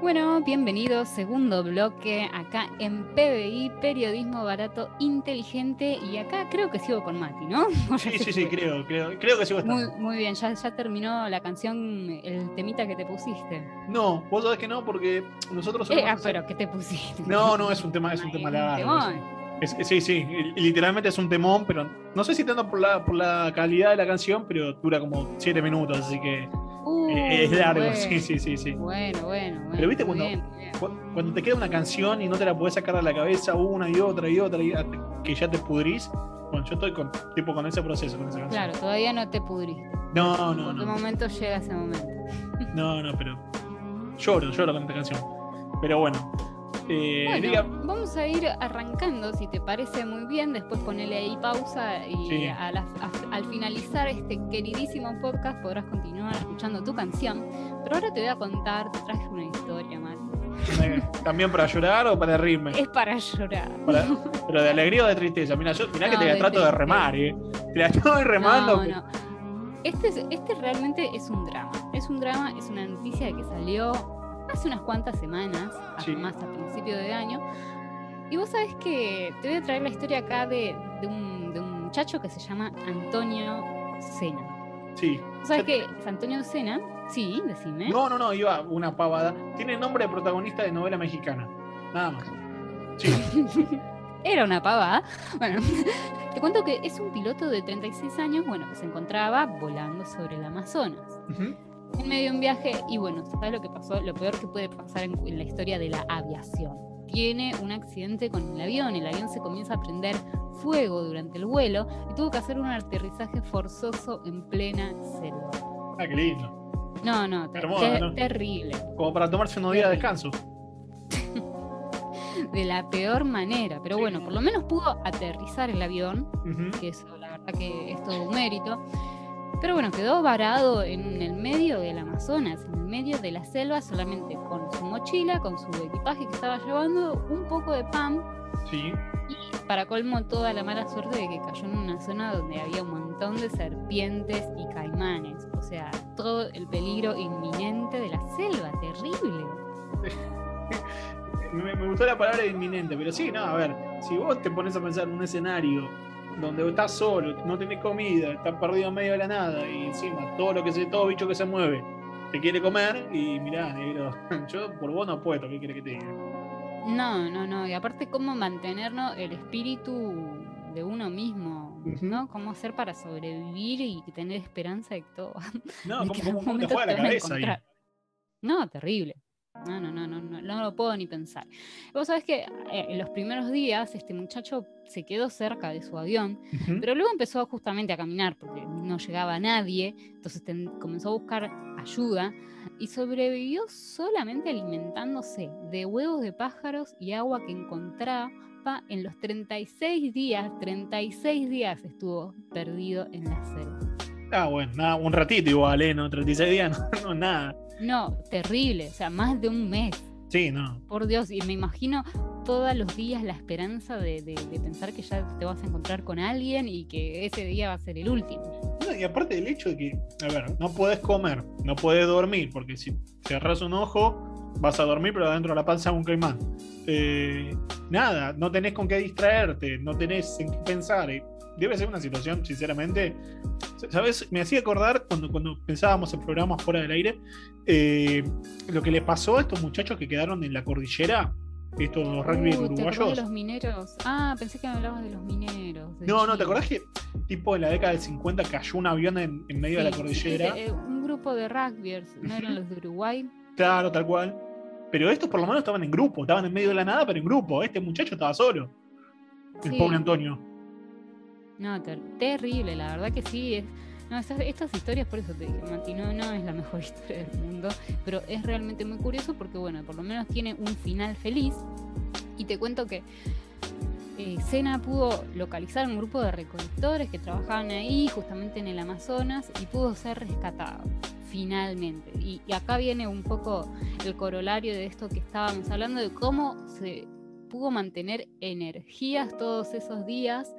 Bueno, bienvenidos, segundo bloque acá en PBI, Periodismo Barato Inteligente. Y acá creo que sigo con Mati, ¿no? Sí, sí, sí, creo, creo, creo que sigo. Muy, muy bien, ya, ya terminó la canción, el temita que te pusiste. No, vos sabés que no, porque nosotros eh, ah, pero ¿qué te pusiste? No, no, es un tema, es un tema largo. sí, sí, literalmente es un temón, pero no sé si tanto por la, por la calidad de la canción, pero dura como siete minutos, así que eh, es largo, sí, sí, sí, sí. Bueno, bueno, Pero viste cuando, cuando te queda una canción y no te la puedes sacar de la cabeza una y otra y otra, y que ya te pudrís. Bueno, yo estoy con, tipo con ese proceso, con esa canción. Claro, todavía no te pudriste. No, no, no. En qué momento llega ese momento? No, no, pero lloro, lloro con esta canción. Pero bueno, eh, vamos a ir arrancando, si te parece muy bien, después ponele ahí pausa y al finalizar este queridísimo podcast podrás continuar escuchando tu canción. Pero ahora te voy a contar, te traje una historia, Mati. ¿También para llorar o para reírme? Es para llorar. pero de alegría o de tristeza. Mira, yo, que te la trato de remar, ¿eh? Te la estoy remando. No, Este, este realmente es un drama. Es un drama, es una noticia que salió hace unas cuantas semanas, más a principio de año. Y vos sabés que te voy a traer la historia acá de, un, muchacho que se llama Antonio Sena. Sí. ¿Sabes qué? Es Antonio Sena. Sí, decime. No, no, no, iba una pavada. Tiene nombre de protagonista de novela mexicana. Nada más. Sí. Era una pavada. Bueno, te cuento que es un piloto de 36 años, bueno, que se encontraba volando sobre el Amazonas en medio de un viaje y bueno, ¿sabes lo que pasó? Lo peor que puede pasar en, la historia de la aviación. Tiene un accidente con el avión, el avión se comienza a prender fuego durante el vuelo y tuvo que hacer un aterrizaje forzoso en plena selva. Ah, qué lindo. No, no, terrible. Como para tomarse unos días de descanso. de la peor manera, pero bueno, por lo menos pudo aterrizar el avión, que eso la verdad que es todo un mérito. Pero bueno, quedó varado en el medio del Amazonas, en el medio de la selva, solamente con su mochila, con su equipaje que estaba llevando, un poco de pan. Sí. Y para colmo, toda la mala suerte de que cayó en una zona donde había un montón de serpientes y caimanes. O sea, todo el peligro inminente de la selva, terrible. me, me, gustó la palabra inminente, pero sí, no, a ver, si vos te pones a pensar en un escenario donde estás solo, no tenés comida, estás perdido en medio de la nada y encima todo lo que se, todo bicho que se mueve te quiere comer y mirá, negro, yo por vos no puedo, ¿qué quiere que te diga? No, no, no, y aparte cómo mantenernos el espíritu de uno mismo, ¿no? Cómo hacer para sobrevivir y tener esperanza de todo. No, ¿cómo, te juega la cabeza ahí? No, terrible. No, no, no, no, no, no lo puedo ni pensar. Vos sabés que eh, en los primeros días este muchacho se quedó cerca de su avión, pero luego empezó justamente a caminar porque no llegaba nadie, entonces comenzó a buscar ayuda y sobrevivió solamente alimentándose de huevos de pájaros y agua que encontraba en los 36 días, 36 días estuvo perdido en la selva. Ah, bueno, nada, un ratito igual, ¿eh? No, 36 días, no nada. No, terrible, o sea, más de un mes. Sí, no. Por Dios, y me imagino todos los días la esperanza de, pensar que ya te vas a encontrar con alguien y que ese día va a ser el último. y aparte del hecho de que, a ver, no puedes comer, no puedes dormir, porque si cerras un ojo, vas a dormir, pero adentro de la panza un caimán. Eh, nada, no tenés con qué distraerte, no tenés en qué pensar debe ser una situación, sinceramente. ¿Sabes? Me hacía acordar cuando, cuando pensábamos en programas fuera del aire, eh, lo que le pasó a estos muchachos que quedaron en la cordillera, estos uh, rugby uruguayos. de los mineros? Ah, pensé que me hablabas de los mineros. no, no, ¿te acordás que tipo en la década del 50 cayó un avión en, medio de la cordillera? Sí, eh, un grupo de rugbyers, ¿no eran los de Uruguay? Claro, tal cual. Pero estos por lo menos estaban en grupo, estaban en medio de la nada, pero en grupo. Este muchacho estaba solo. El pobre Antonio. No, terrible, la verdad que sí. Es, no, estas, historias, por eso te dije, Mati, no, es la mejor historia del mundo, pero es realmente muy curioso porque, bueno, por lo menos tiene un final feliz. Y te cuento que eh, Sena pudo localizar un grupo de recolectores que trabajaban ahí, justamente en el Amazonas, y pudo ser rescatado finalmente. Y, acá viene un poco el corolario de esto que estábamos hablando, de cómo se pudo mantener energías todos esos días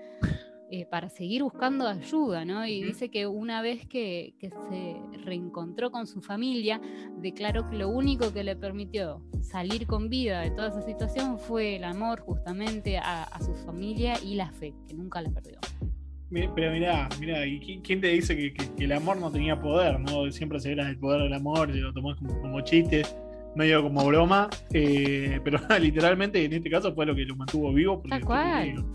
eh, para seguir buscando ayuda, ¿no? Y dice que una vez que, se reencontró con su familia, declaró que lo único que le permitió salir con vida de toda esa situación fue el amor justamente a, su familia y la fe, que nunca la perdió. Pero mirá, mirá, ¿y quién te dice que, el amor no tenía poder, no? Siempre se era el poder del amor, y lo tomás como, como chiste, medio como broma, eh, pero literalmente en este caso fue lo que lo mantuvo vivo. Tal cual.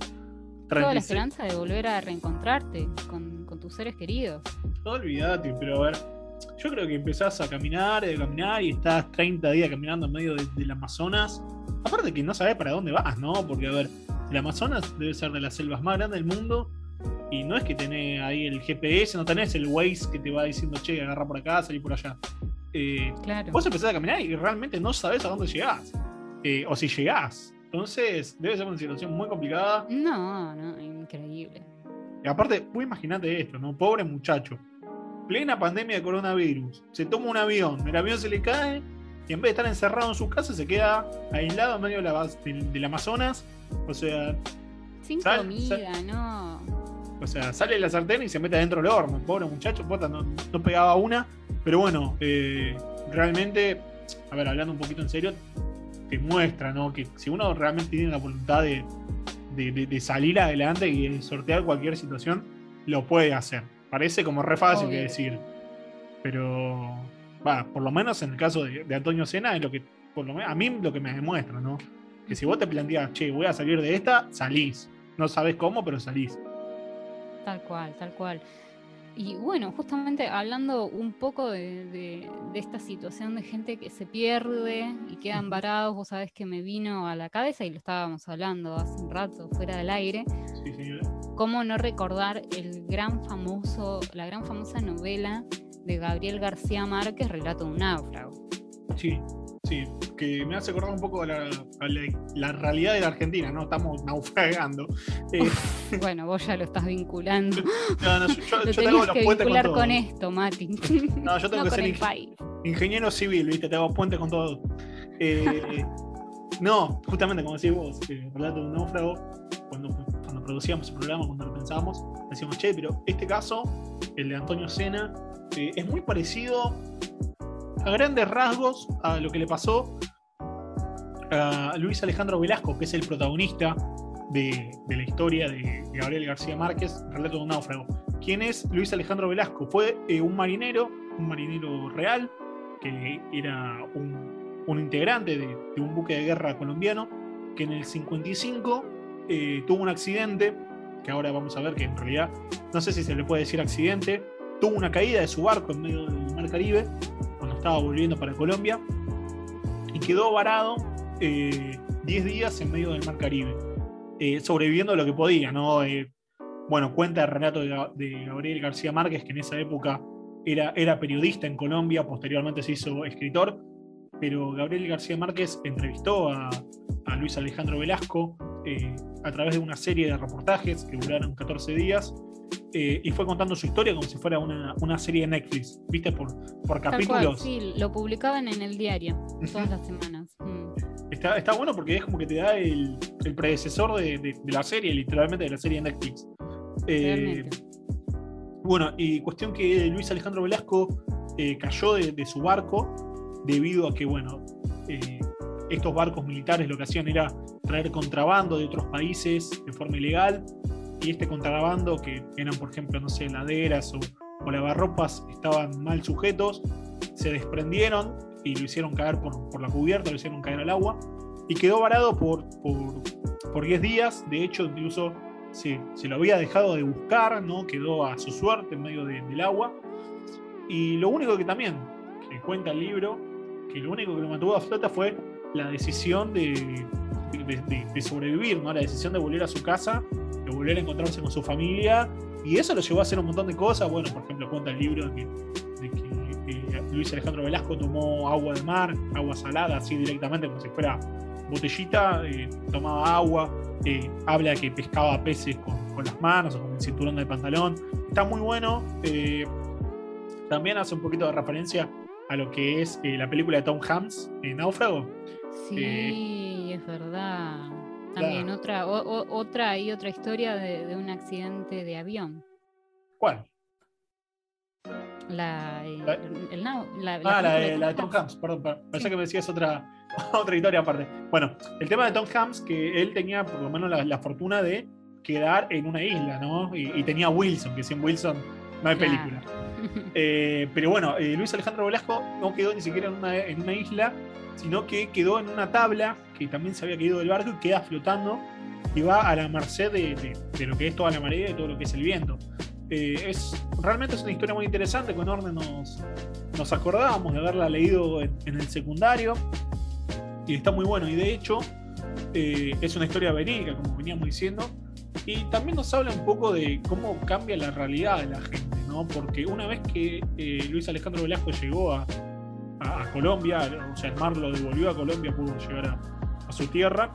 Toda la esperanza de volver a reencontrarte con, tus seres queridos. Olvídate, pero a ver, yo creo que empezás a caminar, a caminar y estás 30 días caminando en medio del Amazonas. Aparte que no sabes para dónde vas, ¿no? Porque, a ver, el Amazonas debe ser de las selvas más grandes del mundo. Y no es que tenés ahí el GPS, no tenés el Waze que te va diciendo, che, agarra por acá, salí por allá. Eh, claro. Vos empezás a caminar y realmente no sabes a dónde llegás. Eh, o si llegás. Entonces, debe ser una situación muy complicada. No, no, increíble. Y aparte, vos imaginate esto, ¿no? Pobre muchacho. Plena pandemia de coronavirus. Se toma un avión, el avión se le cae y en vez de estar encerrado en su casa se queda aislado en medio de la, del, Amazonas. O sea. Sin comida, no. O sea, sale de la sartén y se mete adentro del horno. Pobre muchacho, no, no pegaba una. Pero bueno, eh, realmente, a ver, hablando un poquito en serio, te muestra, ¿no? Que si uno realmente tiene la voluntad de, salir adelante y sortear cualquier situación, lo puede hacer. Parece como re fácil que decir. Pero, va, por lo menos en el caso de, Antonio Sena, es lo que, por lo menos, a mí lo que me demuestra, ¿no? Que si vos te planteas, che, voy a salir de esta, salís. No sabes cómo, pero salís. Tal cual, tal cual. Y bueno, justamente hablando un poco de, esta situación de gente que se pierde y quedan varados, vos sabés que me vino a la cabeza y lo estábamos hablando hace un rato fuera del aire. Sí, ¿Cómo no recordar el gran famoso, la gran famosa novela de Gabriel García Márquez, Relato de un náufrago? Sí, Sí, que me hace acordar un poco a la, realidad de la Argentina, ¿no? Estamos naufragando. Eh, bueno, vos ya lo estás vinculando. No, no, yo, lo tengo que vincular con, esto, Mati. No, yo tengo que ser ingeniero civil, ¿viste? Te hago puentes con todo. Eh, no, justamente como decís vos, el relato de un náufrago, cuando, cuando producíamos el programa, cuando lo pensábamos, decíamos, che, pero este caso, el de Antonio Sena, eh, es muy parecido a grandes rasgos a lo que le pasó a Luis Alejandro Velasco, que es el protagonista de, la historia de, Gabriel García Márquez, Relato de un náufrago. ¿Quién es Luis Alejandro Velasco? Fue eh, un marinero, un marinero real, que era un, integrante de, un buque de guerra colombiano, que en el 55 eh, tuvo un accidente, que ahora vamos a ver que en realidad no sé si se le puede decir accidente, tuvo una caída de su barco en medio del mar Caribe volviendo para Colombia y quedó varado 10 eh, días en medio del Mar Caribe, eh, sobreviviendo lo que podía, ¿no? Eh, bueno, cuenta el relato de, Gabriel García Márquez, que en esa época era, periodista en Colombia, posteriormente se hizo escritor, pero Gabriel García Márquez entrevistó a Luis Alejandro Velasco a través de una serie de reportajes que duraron 14 días eh, y fue contando su historia como si fuera una, serie de Netflix, ¿viste? Por, por capítulos. sí, lo publicaban en el diario todas las semanas. Mm. Está, bueno porque es como que te da el, predecesor de, la serie, literalmente de la serie de Netflix. Eh, bueno, y cuestión que Luis Alejandro Velasco eh, cayó de, su barco debido a que, bueno, estos barcos militares lo que hacían era traer contrabando de otros países de forma ilegal y este contrabando, que eran por ejemplo, no sé, laderas o, o lavarropas, estaban mal sujetos, se desprendieron y lo hicieron caer por, la cubierta, lo hicieron caer al agua y quedó varado por, por, 10 días. De hecho, incluso se, se, lo había dejado de buscar, ¿no? quedó a su suerte en medio del agua. Y lo único que también, que cuenta el libro, que lo único que lo mantuvo a flota fue la decisión de, de, sobrevivir, ¿no? la decisión de volver a su casa de volver a encontrarse con su familia. Y eso lo llevó a hacer un montón de cosas. Bueno, por ejemplo, cuenta el libro de que, Luis Alejandro Velasco tomó agua de mar, agua salada, así directamente, como si fuera botellita, eh, tomaba agua, eh, habla que pescaba peces con, las manos o con el cinturón del pantalón. Está muy bueno. Eh, también hace un poquito de referencia a lo que es la película de Tom Hanks, Náufrago. Sí, es verdad también otra, otra y otra historia de, un accidente de avión. ¿Cuál? La, eh, ah, la, de, Tom Hanks, perdón, pensé que me decías otra, otra historia aparte. Bueno, el tema de Tom Hanks, que él tenía por lo menos la, fortuna de quedar en una isla, ¿no? Y, tenía Wilson, que sin Wilson no hay película. Eh, pero bueno, eh, Luis Alejandro Velasco no quedó ni siquiera en una, en isla, sino que quedó en una tabla que también se había caído del barco y queda flotando y va a la merced de, lo que es toda la marea y todo lo que es el viento. Eh, es, realmente es una historia muy interesante, con Orne nos, nos acordábamos de haberla leído en, el secundario y está muy bueno y de hecho es una historia verídica, como veníamos diciendo, y también nos habla un poco de cómo cambia la realidad de la gente, ¿no? porque una vez que eh, Luis Alejandro Velasco llegó a, a, Colombia, o sea, el mar lo devolvió a Colombia, pudo llegar a, a su tierra.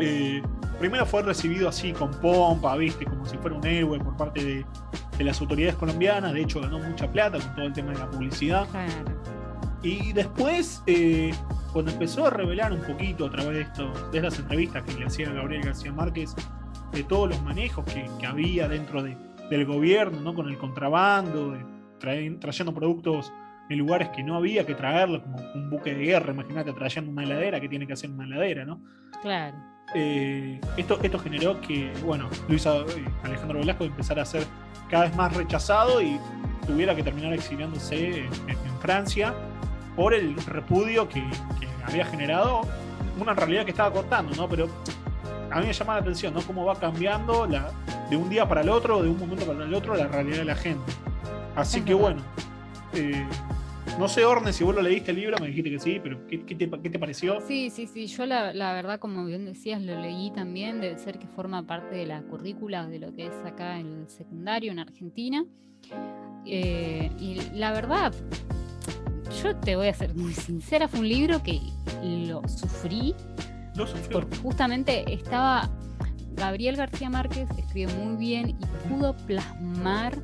Eh, primero fue recibido así con pompa, viste, como si fuera un héroe por parte de, las autoridades colombianas. De hecho, ganó mucha plata con todo el tema de la publicidad. Y después, eh, cuando empezó a revelar un poquito a través de, esto, de estas entrevistas que le hacía Gabriel García Márquez, de todos los manejos que, había dentro del gobierno, ¿no? con el contrabando, trayendo productos en lugares que no había que traerlo, como un buque de guerra, imagínate trayendo una heladera, que tiene que hacer una heladera, ¿no? Claro. Eh, esto, esto generó que, bueno, Luis Alejandro Velasco empezara a ser cada vez más rechazado y tuviera que terminar exiliándose en, Francia por el repudio que, había generado una realidad que estaba cortando, ¿no? Pero a mí me llama la atención, ¿no? Cómo va cambiando la, de un día para el otro, de un momento para el otro, la realidad de la gente. Así que bueno, eh, no sé, Orne, si vos lo leíste el libro, me dijiste que sí, pero ¿qué, te, pareció? Sí, sí, sí. Yo la, verdad, como bien decías, lo leí también. Debe ser que forma parte de la currícula de lo que es acá en el secundario en Argentina. Eh, y la verdad, yo te voy a ser muy sincera, fue un libro que lo sufrí. Lo sufrí. Porque justamente estaba. Gabriel García Márquez escribe muy bien y pudo plasmar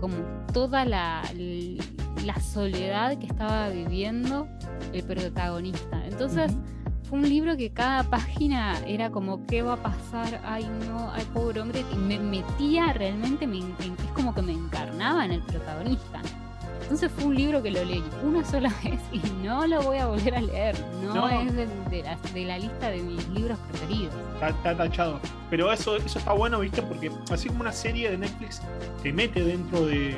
como toda la, la soledad que estaba viviendo el protagonista. Entonces, fue un libro que cada página era como, ¿qué va a pasar? Ay, no, ay, pobre hombre. Y me metía realmente, me, es como que me encarnaba en el protagonista. Entonces fue un libro que lo leí una sola vez y no lo voy a volver a leer. No, es de, la, lista de mis libros preferidos. Está, tachado. Pero eso, eso está bueno, ¿viste? Porque así como una serie de Netflix te mete dentro de,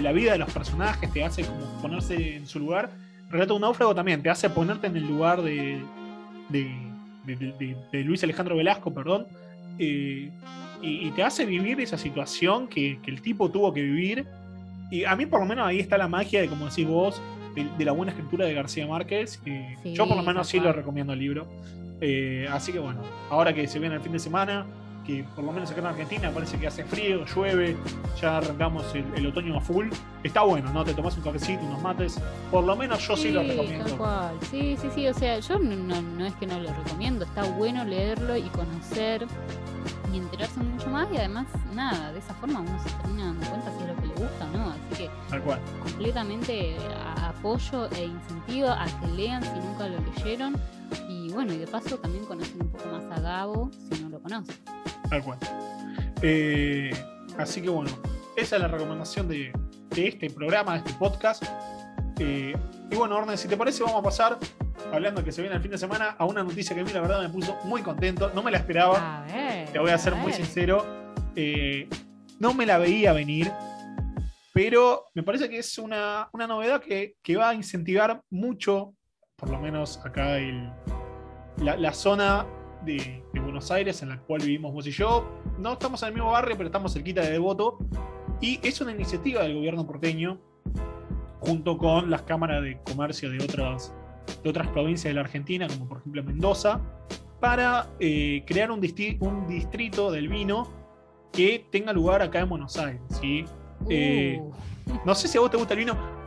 la vida de los personajes, te hace como ponerse en su lugar. Relato de un náufrago también te hace ponerte en el lugar de, de, Luis Alejandro Velasco, perdón. Eh, y, te hace vivir esa situación que, que el tipo tuvo que vivir y a mí por lo menos ahí está la magia de, como decís vos, de, la buena escritura de García Márquez. yo por lo menos sí lo recomiendo el libro. Eh, así que bueno, ahora que se viene el fin de semana, que por lo menos acá en Argentina parece que hace frío, llueve, ya arrancamos el, otoño a full. Está bueno, ¿no? Te tomas un cafecito, unos mates. Por lo menos yo sí, lo recomiendo. Sí, sí, sí. O sea, yo no, no es que no lo recomiendo. Está bueno leerlo y conocer y enterarse mucho más. Y además, nada, de esa forma uno se termina dando cuenta si es lo que le gusta o no. Así que Tal cual. completamente apoyo e incentivo a que lean si nunca lo leyeron. Y bueno, y de paso también conocen un poco más a Gabo si no lo conocen. Tal cual. Eh, así que bueno, esa es la recomendación de, este programa, de este podcast. Eh, y bueno, Orne, si te parece, vamos a pasar, hablando que se viene el fin de semana, a una noticia que a mí la verdad me puso muy contento. No me la esperaba. te voy a ser muy sincero. Eh, no me la veía venir. Pero me parece que es una, novedad que, va a incentivar mucho, por lo menos acá, el, la, la zona de, Buenos Aires en la cual vivimos vos y yo. No estamos en el mismo barrio, pero estamos cerquita de Devoto. Y es una iniciativa del gobierno porteño, junto con las cámaras de comercio de otras, de otras provincias de la Argentina, como por ejemplo Mendoza, para eh, crear un, un, distrito del vino que tenga lugar acá en Buenos Aires. ¿sí? Eh, uh. no sé si a vos te gusta el vino.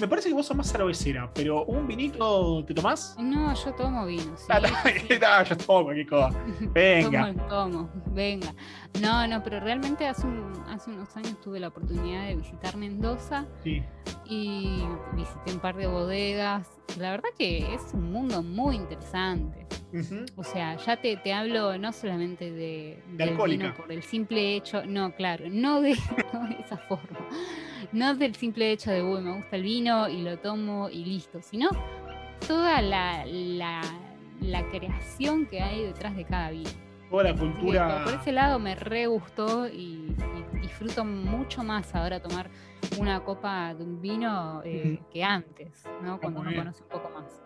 Me parece que vos sos más cervecera, pero ¿un vinito te tomás? No, yo tomo vino. Sí, ah, yo tomo cualquier cosa. Venga. tomo, tomo, venga. No, no, pero realmente hace, hace unos años tuve la oportunidad de visitar Mendoza. Sí. Y visité un par de bodegas. La verdad que es un mundo muy interesante. O sea, ya te, te, hablo no solamente de, de alcohólica. por el simple hecho, no, claro, no de, esa forma, no del simple hecho de, uy, me gusta el vino y lo tomo y listo, sino toda la, la, creación que hay detrás de cada vino. Toda la cultura. por ese lado me re gustó y, disfruto mucho más ahora tomar una copa de un vino eh, que antes, ¿no? Cuando uno conoce un poco más.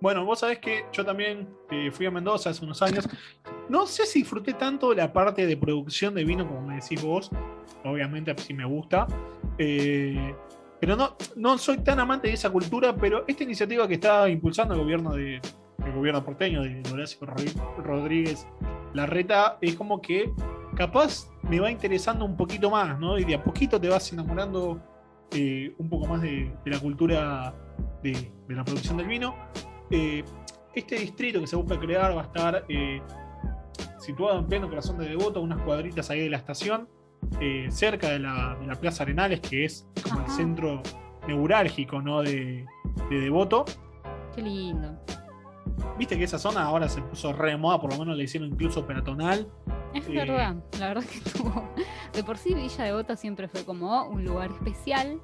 Bueno, vos sabés que yo también eh, fui a Mendoza hace unos años. No sé si disfruté tanto la parte de producción de vino como me decís vos. Obviamente sí me gusta. Eh, pero no, no soy tan amante de esa cultura, pero esta iniciativa que está impulsando el gobierno de el gobierno porteño de Horacio Rodríguez Larreta es como que capaz me va interesando un poquito más, ¿no? Y de a poquito te vas enamorando eh, un poco más de, la cultura de, de, la producción del vino. Eh, este distrito que se busca crear va a estar eh, situado en pleno corazón de Devoto, unas cuadritas ahí de la estación, cerca de la, Plaza Arenales, que es como el centro neurálgico ¿no? de, Devoto. Qué lindo. Viste que esa zona ahora se puso re moda, por lo menos le hicieron incluso peatonal. Es verdad, la verdad que tuvo. De por sí Villa Devoto siempre fue como un lugar especial,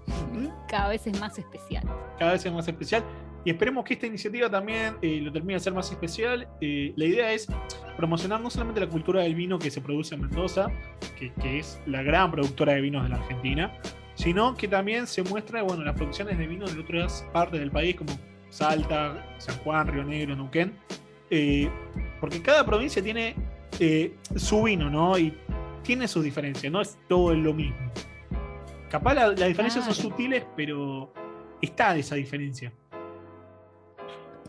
cada vez es más especial. Cada vez es más especial y esperemos que esta iniciativa también eh, lo termine de hacer más especial. Eh, la idea es promocionar no solamente la cultura del vino que se produce en Mendoza, que, es la gran productora de vinos de la Argentina, sino que también se muestra bueno, las producciones de vinos de otras partes del país, como Salta, San Juan, Río Negro, Neuquén, eh, porque cada provincia tiene su vino, ¿no? Y tiene sus diferencias, no es todo lo mismo. Capaz las diferencias son sutiles, pero está esa diferencia.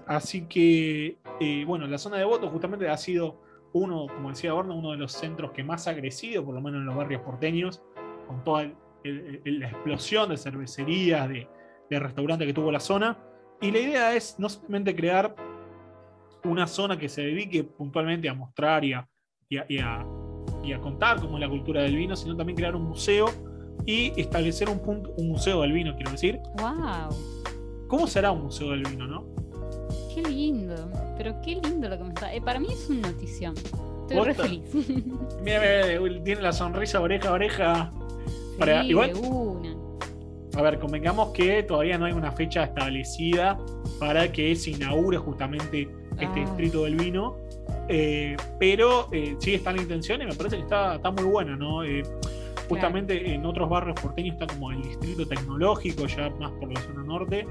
Así que, eh, bueno, la zona de voto justamente ha sido uno, como decía Borna, uno de los centros que más ha crecido, por lo menos en los barrios porteños, con toda la explosión de cervecerías, de, restaurantes que tuvo la zona. Y la idea es no solamente crear una zona que se dedique puntualmente a mostrar y a, y a, contar cómo es la cultura del vino, sino también crear un museo y establecer un, punto, un museo del vino, quiero decir. ¡Wow! ¿Cómo será un museo del vino, no? qué lindo. Pero qué lindo lo que me está. Eh, para mí es una notición. Estoy re feliz. mira, mira, tiene la sonrisa oreja a oreja. Para, igual. A ver, convengamos que todavía no hay una fecha establecida para que se inaugure justamente este ah. distrito del vino. Eh, pero eh, sí está la intención y me parece que está, está muy buena, ¿no? justamente en otros barrios porteños está como el distrito tecnológico, ya más por la zona norte.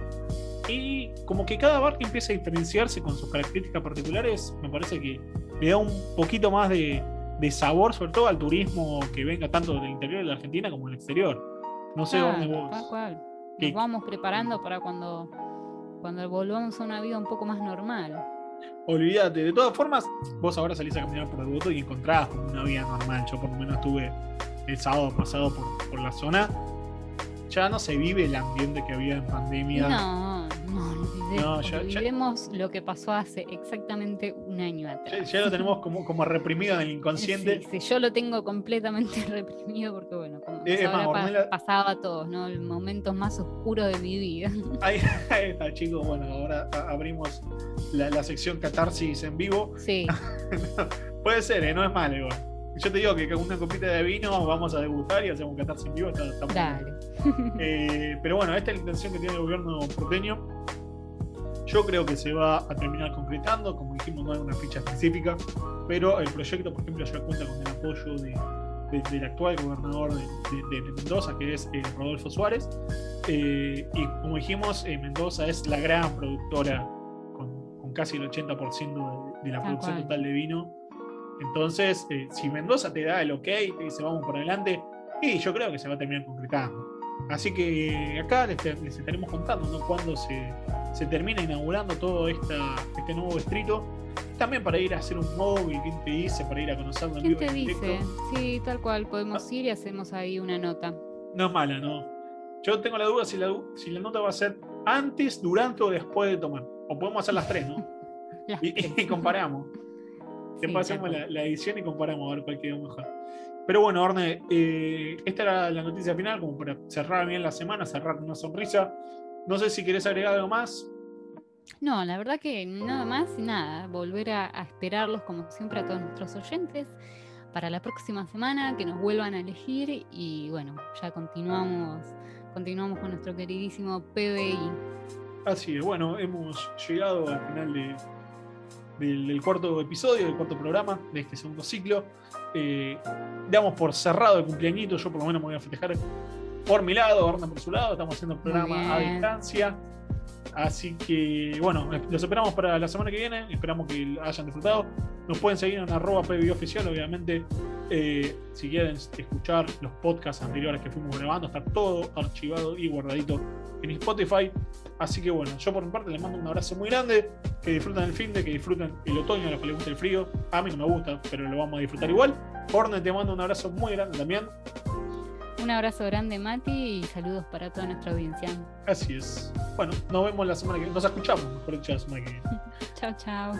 Y como que cada barrio empieza a diferenciarse con sus características particulares, me parece que le da un poquito más de, sabor, sobre todo al turismo que venga tanto del interior de la Argentina como del exterior. No sé dónde vos. Nos vamos preparando para cuando, cuando volvamos a una vida un poco más normal. Olvídate, de todas formas, vos ahora salís a caminar por el voto y encontrás como una vida normal. Yo por lo menos estuve el sábado pasado por, por la zona. Ya no se vive el ambiente que había en pandemia. No, no, no lo que pasó hace exactamente un año atrás. Ya, lo tenemos como, como reprimido en el inconsciente. Sí, yo lo tengo completamente reprimido porque, bueno, como pasaba a todos, ¿no? El momento más oscuro de mi vida. Ahí, está, chicos. Bueno, ahora abrimos la, sección catarsis en vivo. Sí. puede ser, ¿eh? No es malo igual. Yo te digo que con una copita de vino vamos a degustar y hacemos un catarsis en vivo. Está, Dale. Eh, pero bueno, esta es la intención que tiene el gobierno porteño. Yo creo que se va a terminar concretando, como dijimos, no hay una fecha específica, pero el proyecto, por ejemplo, ya cuenta con el apoyo del actual gobernador de, Mendoza, que es eh, Rodolfo Suárez. Eh, y como dijimos, Mendoza es la gran productora, con, casi el 80% de, la producción total de vino entonces, eh, si Mendoza te da el ok, te dice vamos por adelante, y yo creo que se va a terminar concretando. Así que acá les, estaremos contando ¿no? cuándo se, se, termina inaugurando todo esta, este nuevo distrito. También para ir a hacer un móvil, ¿quién te dice? Para ir a conocerlo ¿Quién te dice? Sí, tal cual, podemos ah. ir y hacemos ahí una nota. No es mala, ¿no? Yo tengo la duda si la, si la nota va a ser antes, durante o después de tomar. O podemos hacer las tres, ¿no? y comparamos. Después hacemos la, edición y comparamos a ver cuál quedó mejor. Pero bueno, Orne, eh, esta era la noticia final, como para cerrar bien la semana, cerrar una sonrisa. No sé si querés agregar algo más. No, la verdad que nada más y nada. Volver a, esperarlos como siempre a todos nuestros oyentes para la próxima semana, que nos vuelvan a elegir y bueno, ya continuamos, continuamos con nuestro queridísimo PBI. Así es, bueno, hemos llegado al final del, cuarto episodio, del cuarto programa de este segundo ciclo. Eh, damos por cerrado el cumpleañito, yo por lo menos me voy a festejar por mi lado, Orna por su lado, estamos haciendo el programa a distancia. Así que, bueno, los esperamos para la semana que viene. Esperamos que hayan disfrutado. Nos pueden seguir en arroba oficial, obviamente. Eh, si quieren escuchar los podcasts anteriores que fuimos grabando, está todo archivado y guardadito en Spotify. Así que bueno, yo por mi parte les mando un abrazo muy grande. Que disfruten el fin de, que disfruten el otoño, a los que les gusta el frío. A mí no me gusta, pero lo vamos a disfrutar igual. Orne, te mando un abrazo muy grande también. Un abrazo grande, Mati, y saludos para toda nuestra audiencia. Así es. Bueno, nos vemos la semana que viene. Nos escuchamos, mejor dicho, la semana que viene. chao, chao.